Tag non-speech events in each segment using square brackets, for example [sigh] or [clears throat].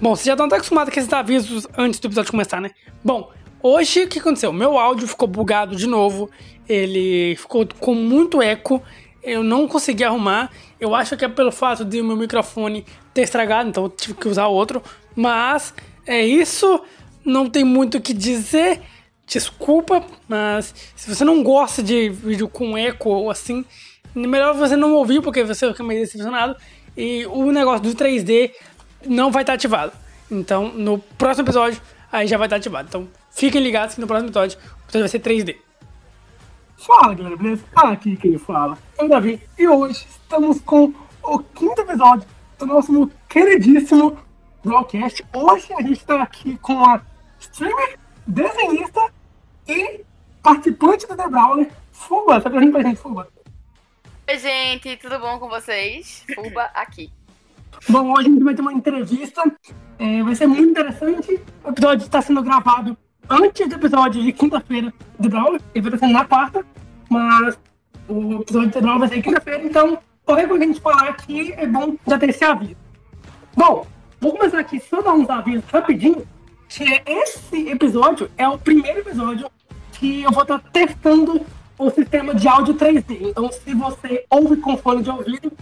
Bom, vocês já estão até acostumados com esses avisos antes do episódio começar, né? Bom, hoje o que aconteceu? Meu áudio ficou bugado de novo, ele ficou com muito eco, eu não consegui arrumar. Eu acho que é pelo fato de meu microfone ter estragado, então eu tive que usar outro. Mas é isso, não tem muito o que dizer. Desculpa, mas se você não gosta de vídeo com eco ou assim, melhor você não ouvir porque você fica meio decepcionado. E o negócio do 3D não vai estar ativado. Então, no próximo episódio, aí já vai estar ativado. Então, fiquem ligados que no próximo episódio o episódio vai ser 3D. Fala galera, beleza? Aqui quem fala é o Davi e hoje estamos com o quinto episódio do nosso queridíssimo broadcast. Hoje a gente está aqui com a streamer, desenhista e participante do The Brawler, Fuba. Tá presente pra gente, Fuba? Oi, gente, tudo bom com vocês? Fuba aqui. Bom, hoje a gente vai ter uma entrevista, é, vai ser muito interessante. O episódio está sendo gravado antes do episódio de quinta-feira do Brawler, ele vai sendo na quarta, mas o episódio de Brawler vai ser quinta-feira, então qualquer coisa que a gente falar aqui é bom já ter esse aviso. Bom, vou começar aqui só dar uns avisos rapidinho, que esse episódio é o primeiro episódio que eu vou estar testando o sistema de áudio 3D. Então, se você ouve com fone de ouvido,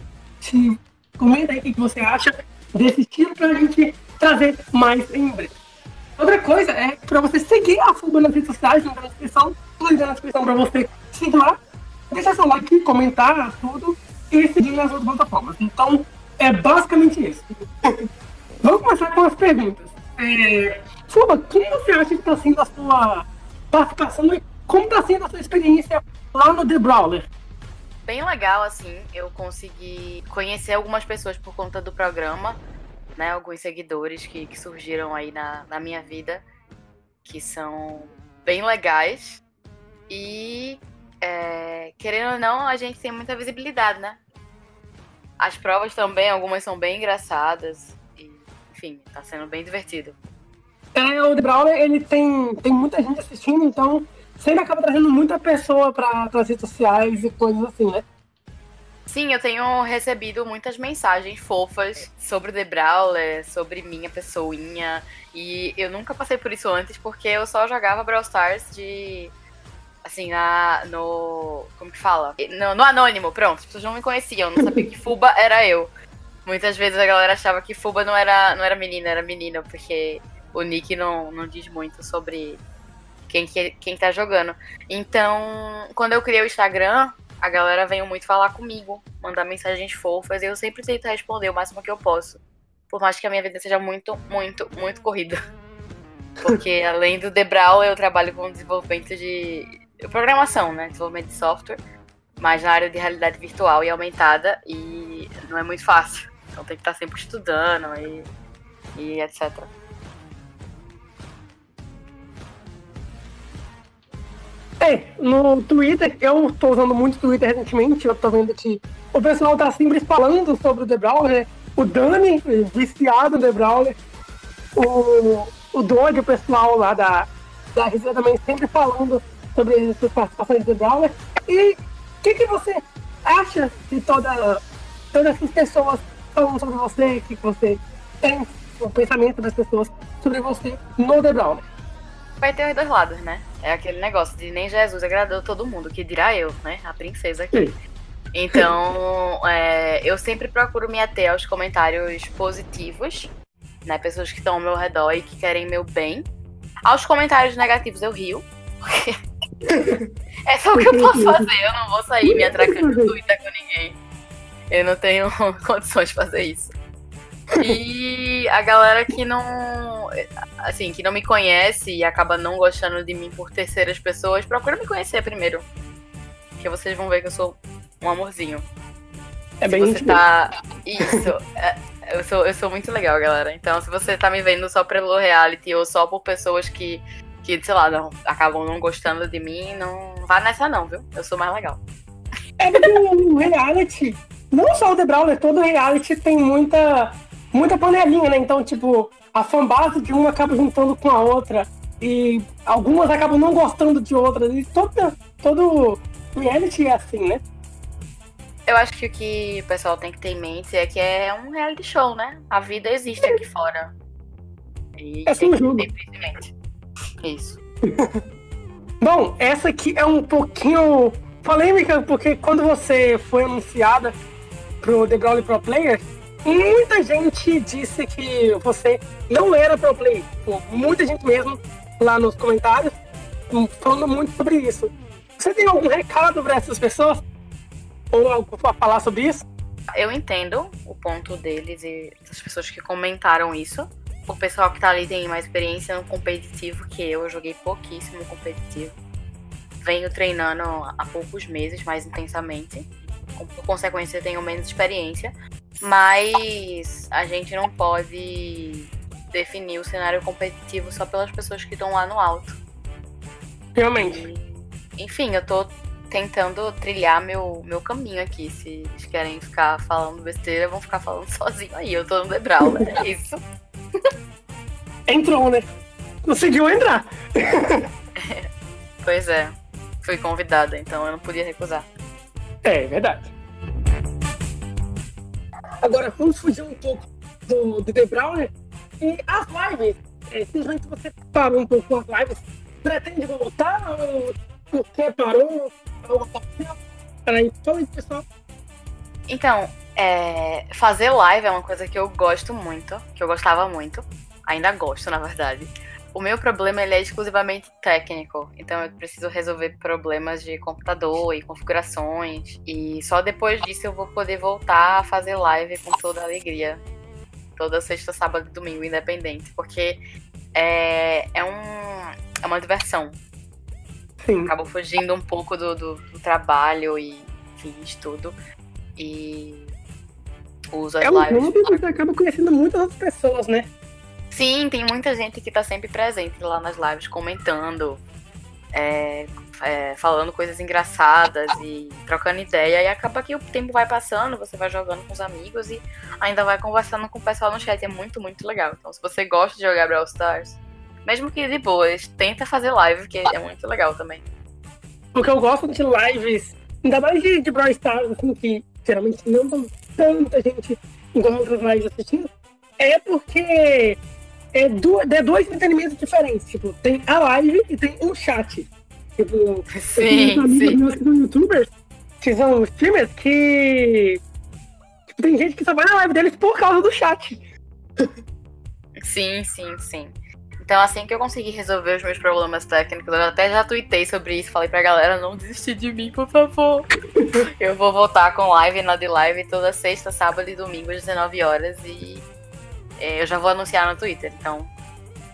se comenta aí o que você acha desse estilo pra gente trazer mais em breve. Outra coisa é para você seguir a Fuba nas redes sociais, na descrição, link na descrição para você seguir lá, deixar seu like, comentar tudo e seguir nas outras plataformas. Então, é basicamente isso. [laughs] Vamos começar com as perguntas. É, Fuba, como você acha que está sendo a sua participação e como está sendo a sua experiência lá no The Brawler? Bem legal, assim, eu consegui conhecer algumas pessoas por conta do programa né, alguns seguidores que, que surgiram aí na, na minha vida, que são bem legais. E, é, querendo ou não, a gente tem muita visibilidade, né? As provas também, algumas são bem engraçadas. E, enfim, tá sendo bem divertido. É, o The Brawler, ele tem, tem muita gente assistindo, então sempre acaba trazendo muita pessoa para as redes sociais e coisas assim, né? Sim, eu tenho recebido muitas mensagens fofas sobre The Brawler, sobre minha pessoinha. E eu nunca passei por isso antes, porque eu só jogava Brawl Stars de. Assim, na, no. Como que fala? No, no anônimo, pronto. As pessoas não me conheciam, não sabiam que Fuba [laughs] era eu. Muitas vezes a galera achava que Fuba não era, não era menina, era menina, porque o Nick não, não diz muito sobre quem, que, quem tá jogando. Então, quando eu criei o Instagram, a galera veio muito falar comigo, mandar mensagens fofas, e eu sempre tento responder o máximo que eu posso. Por mais que a minha vida seja muito, muito, muito corrida. Porque [laughs] além do Debral, eu trabalho com desenvolvimento de programação, né? Desenvolvimento de software, mas na área de realidade virtual e aumentada, e não é muito fácil. Então tem que estar sempre estudando e, e etc. É, no Twitter, eu tô usando muito Twitter recentemente, eu tô vendo que o pessoal tá sempre falando sobre o The Brawler, o Dani, viciado no The Brawler, o, o Dodge, o pessoal lá da, da RZ também sempre falando sobre suas participações do The Brawler. E o que, que você acha de toda, todas essas pessoas falando sobre você, que você tem o pensamento das pessoas sobre você no The Brawler? Vai ter os dois lados, né? É aquele negócio de nem Jesus agradou todo mundo, que dirá eu, né? A princesa aqui. Então, [laughs] é, eu sempre procuro me ater aos comentários positivos, né? Pessoas que estão ao meu redor e que querem meu bem. Aos comentários negativos eu rio, porque [laughs] é só o que eu posso [laughs] fazer. Eu não vou sair me atracando no Twitter com ninguém. Eu não tenho condições de fazer isso. E a galera que não. Assim, que não me conhece e acaba não gostando de mim por terceiras pessoas, procura me conhecer primeiro. Que vocês vão ver que eu sou um amorzinho. É se bem você tá. Isso. É, eu, sou, eu sou muito legal, galera. Então, se você tá me vendo só pelo reality ou só por pessoas que, que sei lá, não, acabam não gostando de mim, não vá nessa, não, viu? Eu sou mais legal. É porque o reality, não só o The Brawler, todo reality tem muita muita panelinha, né? Então, tipo, a fanbase de uma acaba juntando com a outra. E algumas acabam não gostando de outras. E todo, todo reality é assim, né? Eu acho que o que o pessoal tem que ter em mente é que é um reality show, né? A vida existe aqui fora. E É um jogo. Simplesmente. Isso. [laughs] Bom, essa aqui é um pouquinho polêmica, porque quando você foi anunciada pro The Brawler Pro Player, muita gente disse que você não era pro player. Pô, Muita gente mesmo lá nos comentários hum, falando muito sobre isso. Você tem algum recado para essas pessoas? Ou algo pra falar sobre isso? Eu entendo o ponto deles e das pessoas que comentaram isso. O pessoal que tá ali tem mais experiência no competitivo que eu. Eu joguei pouquíssimo competitivo. Venho treinando há poucos meses, mais intensamente. Com- Por consequência, eu tenho menos experiência. Mas a gente não pode definir o cenário competitivo só pelas pessoas que estão lá no alto. Realmente. E, enfim, eu tô tentando trilhar meu, meu caminho aqui. Se eles querem ficar falando besteira, vão ficar falando [laughs] sozinho aí. Eu tô no Debral, né? É isso. [laughs] Entrou, né? Conseguiu entrar. [laughs] Pois é. Fui convidada, então eu não podia recusar. É, é verdade. Agora, vamos fugir um pouco do, do The Browner. E as lives, é, simplesmente você parou um pouco com as lives, pretende voltar ou por que parou? Aconteceu? Peraí, fala aí, pessoal. Então, é, fazer live é uma coisa que eu gosto muito, que eu gostava muito. Ainda gosto, na verdade. O meu problema ele é exclusivamente técnico, então eu preciso resolver problemas de computador e configurações. E só depois disso eu vou poder voltar a fazer live com toda a alegria. Toda sexta, sábado e domingo, independente. Porque é, é, um, é uma diversão. Sim. Acabo fugindo um pouco do, do, do trabalho e enfim, estudo. E uso as É um lives. que você acaba conhecendo muitas outras pessoas, né? Sim, tem muita gente que tá sempre presente lá nas lives, comentando, é, é, falando coisas engraçadas e trocando ideia. E acaba que o tempo vai passando, você vai jogando com os amigos e ainda vai conversando com o pessoal no chat. É muito, muito legal. Então, se você gosta de jogar Brawl Stars, mesmo que de boas, tenta fazer live, que é muito legal também. Porque eu gosto de lives, ainda mais de, de Brawl Stars, assim, que geralmente não tanta gente igual outras lives assistindo, é porque é, du é dois entretenimentos diferentes. Tipo, tem a live e tem um chat. Tipo, Sim, amigos meus que são youtubers, que são streamers, que tipo, tem gente que só vai na live deles por causa do chat. Sim, sim, sim. Então, assim que eu conseguir resolver os meus problemas técnicos, eu até já tuitei sobre isso, falei pra galera não desistir de mim, por favor. [laughs] eu vou voltar com live na de live toda sexta, sábado e domingo às 19 horas e é, eu já vou anunciar no Twitter. Então,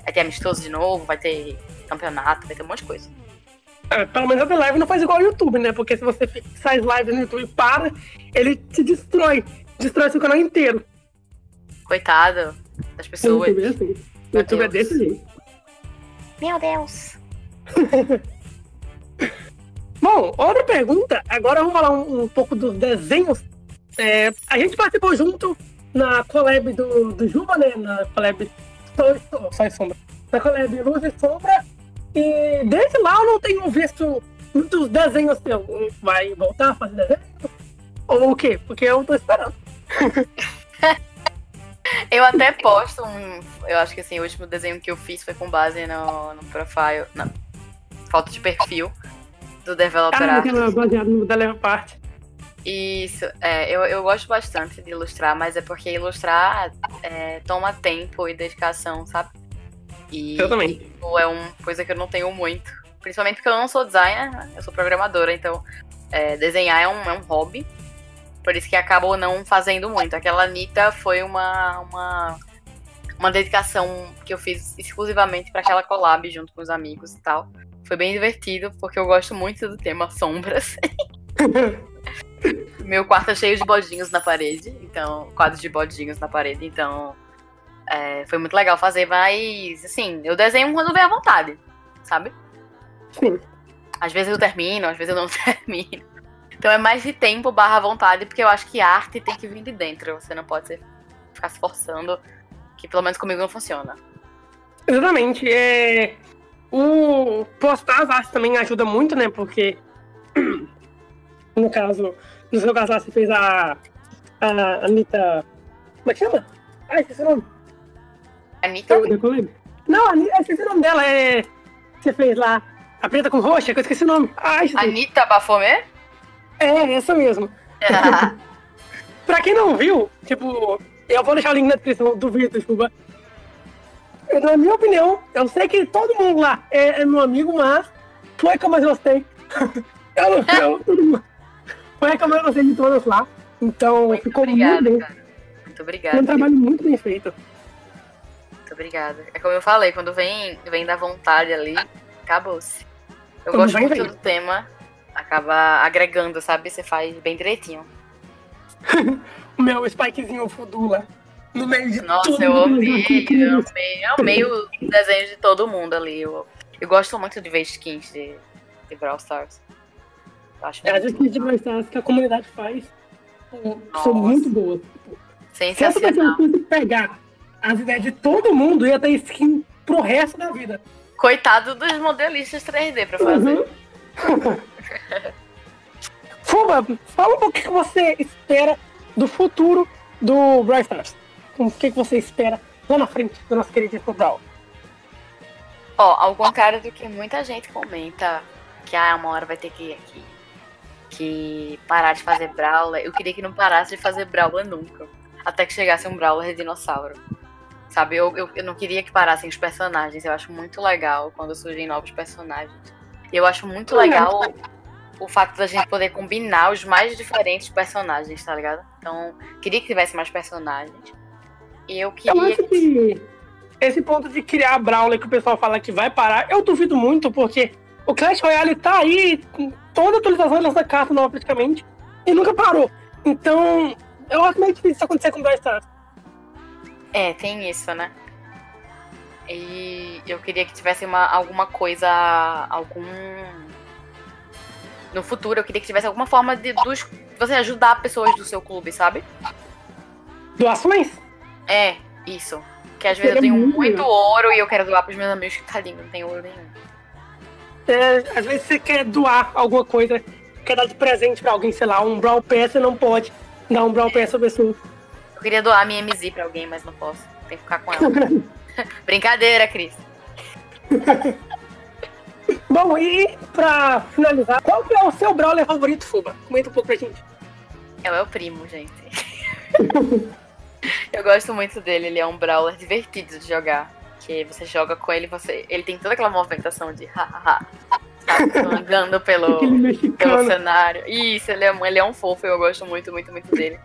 vai ter amistoso de novo, vai ter campeonato, vai ter um monte de coisa. É, pelo menos a The Live não faz igual ao YouTube, né? Porque se você faz live no YouTube e para, ele te destrói. Destrói seu canal inteiro. Coitado das O pessoas. YouTube é assim. O Meu YouTube é Deus. desse jeito. Meu Deus. [laughs] Bom, outra pergunta. Agora vamos falar um, um pouco dos desenhos. É, a gente participou junto na collab do, do Juba, né? Na collab Sol, e- Sol e Sombra. Na collab Luz e Sombra. E desde lá eu não tenho visto muitos desenhos seus. Vai voltar a fazer desenho? Ou o quê? Porque eu tô esperando. [laughs] Eu até posto um. Eu acho que assim, o último desenho que eu fiz foi com base no, no profile. Na foto de perfil do developer Ah, art. aquela baseada no Parte. Isso, é, eu, eu gosto bastante de ilustrar, mas é porque ilustrar é, toma tempo e dedicação, sabe? E Eu também. tipo, é uma coisa que eu não tenho muito. Principalmente porque eu não sou designer, né? eu sou programadora, então é, desenhar é um, é um hobby. Por isso que acabo não fazendo muito. Aquela Anitta foi uma, uma, uma dedicação que eu fiz exclusivamente para aquela collab junto com os amigos e tal. Foi bem divertido, porque eu gosto muito do tema sombras. [laughs] Meu quarto é cheio de bodinhos na parede, então, quadros de bodinhos na parede, então é, foi muito legal fazer, mas assim, eu desenho quando vem à vontade, sabe? Sim. Às vezes eu termino, às vezes eu não [laughs] termino. Então é mais de tempo barra vontade, porque eu acho que arte tem que vir de dentro. Você não pode ser- ficar se forçando, que pelo menos comigo não funciona. Exatamente. É... O postar as artes também ajuda muito, né? Porque, [clears throat] no caso, no seu caso, lá, você fez a, a Anitta. Como é que chama? Ai, esqueci o nome. Anitta? Eu decolei. Não, a Anitta, eu esqueci o nome dela. É. Você fez lá. A preta com roxa, que eu esqueci o nome. Ai, gente. Anitta Bafomé? É, essa mesmo. [laughs] Pra quem não viu, tipo, eu vou deixar o link na descrição do vídeo, desculpa. Eu, Na minha opinião, eu sei que todo mundo lá é, é meu amigo, mas foi que eu mais gostei. [laughs] eu não eu, todo mundo. Foi a que eu mais gostei de todas lá. Então Muito ficou obrigada, muito bem. cara. Muito Foi um obrigada. trabalho muito bem feito. Muito obrigada. É como eu falei, quando vem, vem da vontade ali, acabou-se. Eu Quando gosto muito vem. do tema, acaba agregando, sabe? Você faz bem direitinho. [laughs] O meu spikezinho lá. No meio de Nossa, tudo. eu amei, eu amei, eu amei o desenho de todo mundo ali. Eu, eu gosto muito de ver skins de, de Brawl Stars. Acho É, As skins de Stars que a comunidade faz pô, são Nossa. muito boas. Se essa pessoa sensacional. pegar as ideias de todo mundo, ia ter skin pro resto da vida. Coitado dos modelistas 3D pra fazer. Uhum. [laughs] Fuba, fala um pouco o que você espera do futuro do Brawl Stars. O que você espera lá na frente do nosso queridíssimo Brawl. Ó, ao contrário do que muita gente comenta, que ah, uma hora vai ter que, que, que parar de fazer Brawler, eu queria que não parasse de fazer Brawler nunca. Até que chegasse um Brawler dinossauro. Sabe, eu, eu, eu não queria que parassem os personagens. Eu acho muito legal quando surgem novos personagens. E eu acho muito legal o fato da gente poder combinar os mais diferentes personagens, tá ligado? Então, queria que tivesse mais personagens. E eu Eu queria acho que esse ponto de criar Brawler que o pessoal fala que vai parar, eu duvido muito, porque o Clash Royale tá aí toda atualização dessa carta nova praticamente, e nunca parou. Então, eu acho meio difícil isso acontecer com Brawl Stars. É, tem isso, né? E eu queria que tivesse uma, alguma coisa, algum. No futuro, eu queria que tivesse alguma forma de dos, você ajudar pessoas do seu clube, sabe? Doações? É, isso. Que às vezes eu tenho muito ouro e eu quero doar pros meus amigos que tadinho, não tem ouro nenhum. É, às vezes você quer doar alguma coisa, quer dar de presente pra alguém, sei lá, um Brawl Pass, você não pode dar um Brawl Pass pra pessoa. Eu queria doar minha MZ pra alguém, mas não posso. Tem que ficar com ela. [laughs] Brincadeira, Cris. [laughs] Bom, e pra finalizar, qual que é o seu Brawler favorito, Fuba? Comenta um pouco pra gente. É o meu primo, gente. [laughs] eu gosto muito dele, ele é um brawler divertido de jogar. Que você joga com ele, você. Ele tem toda aquela movimentação de hahaha. Sabe? Andando pelo, [laughs] pelo cenário. Isso, ele é, um- ele é um fofo, eu gosto muito, muito, muito dele.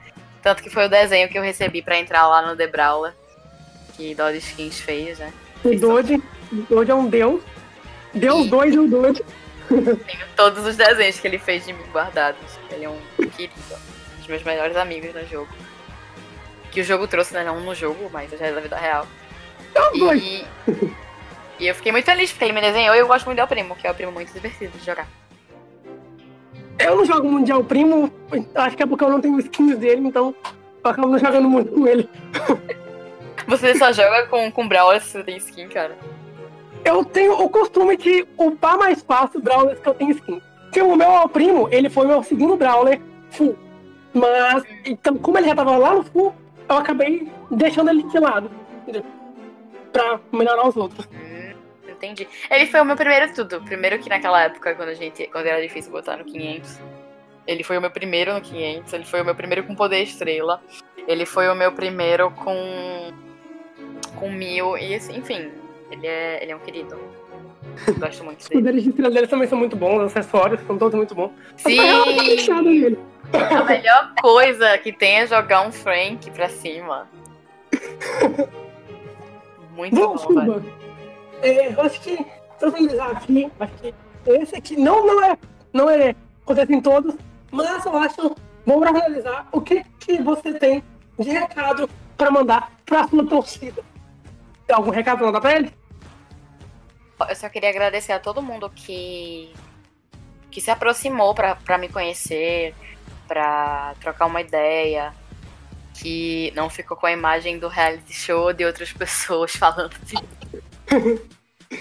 Tanto que foi o desenho que eu recebi pra entrar lá no The Brawler. Que Dodge Skins fez, né? O Dodge, o Dodge é um deus. Deus E- 2 e o Dodge. Tenho todos os desenhos que ele fez de mim guardados. Ele é um querido. Um dos meus melhores amigos no jogo. Que o jogo trouxe, né? Não no jogo, mas já é da vida real. Dois. E, [laughs] e eu fiquei muito feliz porque ele me desenhou e eu gosto muito do El Primo, que é um primo muito divertido de jogar. Eu não jogo Mundial Primo, acho que é porque eu não tenho skins dele, então eu acabo não jogando muito com ele. [laughs] Você só joga com, com Brawler se você tem skin, cara. Eu tenho o costume de upar mais fácil Brawlers que eu tenho skin. Porque o meu Primo, ele foi meu segundo Brawler full. Mas, então, como ele já tava lá no full, eu acabei deixando ele de lado. Entendeu? Pra melhorar os outros. Hum, entendi. Ele foi o meu primeiro tudo. Primeiro que naquela época, quando a gente. Quando era difícil botar no 500. Ele foi o meu primeiro no 500. Ele foi o meu primeiro com poder estrela. Ele foi o meu primeiro com. Com mil. E assim, enfim. Ele é, ele é um querido. Gosto muito Os dele. poderes de estrela dele também são muito bons, os acessórios são todos muito bons. Sim! nele. A melhor coisa que tem é jogar um Frank pra cima. [laughs] Muito Bom, bom, é, eu acho que, pra finalizar aqui, acho que esse aqui não, não é, não é, acontece em todos, mas eu acho, bom pra finalizar, o que, que você tem de recado pra mandar pra sua torcida? Tem algum recado pra mandar pra ele? Eu só queria agradecer a todo mundo que que se aproximou pra pra me conhecer, pra trocar uma ideia, que não ficou com a imagem do reality show de outras pessoas [laughs] falando de. [laughs]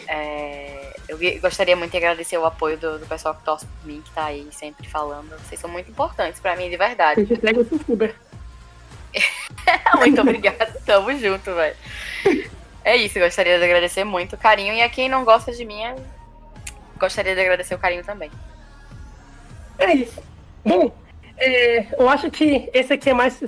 É, eu gostaria muito de agradecer o apoio do, do pessoal que torce por mim, que tá aí sempre falando. Vocês são muito importantes pra mim, de A verdade. gente entrega o seu Fuber. [laughs] Muito obrigada, tamo junto, velho. É isso, gostaria de agradecer muito o carinho. E a quem não gosta de mim, gostaria de agradecer o carinho também. É isso. Bom, é, eu acho que esse aqui é mais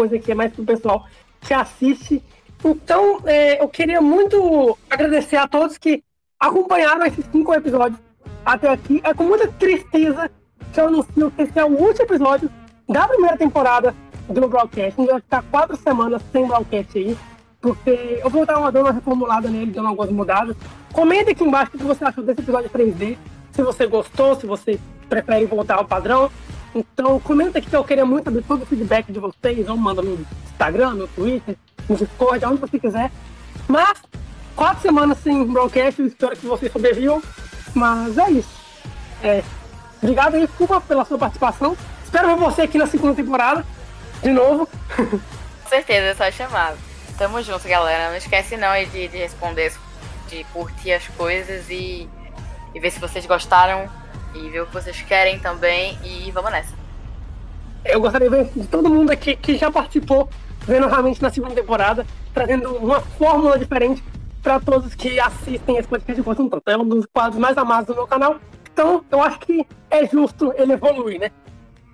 coisa aqui é mais pro pessoal que assiste. Então, é, eu queria muito agradecer a todos que acompanharam esses cinco episódios até aqui. É com muita tristeza que eu anuncio que esse é o último episódio da primeira temporada do Broadcast. Gente vai ficar quatro semanas sem Broadcast aí, porque eu vou dar uma, uma reformulada nele, dando algumas mudadas. Comenta aqui embaixo o que você achou desse episódio 3D, se você gostou, se você prefere voltar ao padrão. Então, comenta aqui que eu queria muito saber todo o feedback de vocês, ou manda no Instagram, no Twitter, no Discord, onde você quiser. Mas, quatro semanas sem broadcast, espero que vocês sobrevivam. Mas é isso. É, obrigado aí, Cuba, pela sua participação. Espero ver você aqui na segunda temporada, de novo. Com certeza, é só chamar. Tamo junto, galera. Não esquece não de, de responder, de curtir as coisas e, e ver se vocês gostaram e ver o que vocês querem também. E vamos nessa. Eu gostaria de ver de todo mundo aqui que já participou, vendo realmente na segunda temporada, trazendo uma fórmula diferente para todos que assistem esse podcast e gostam tanto. É um dos quadros mais amados do meu canal. Então, eu acho que é justo ele evoluir, né?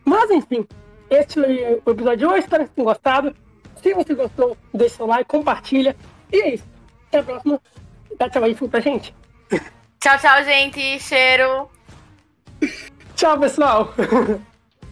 Mas, enfim, esse foi o episódio de hoje. Espero que tenham gostado. Se você gostou, deixa o like, compartilha. E é isso. Até a próxima. Dá tchau aí pra gente. Tchau, tchau, gente. Cheiro. Tchau, pessoal. [laughs]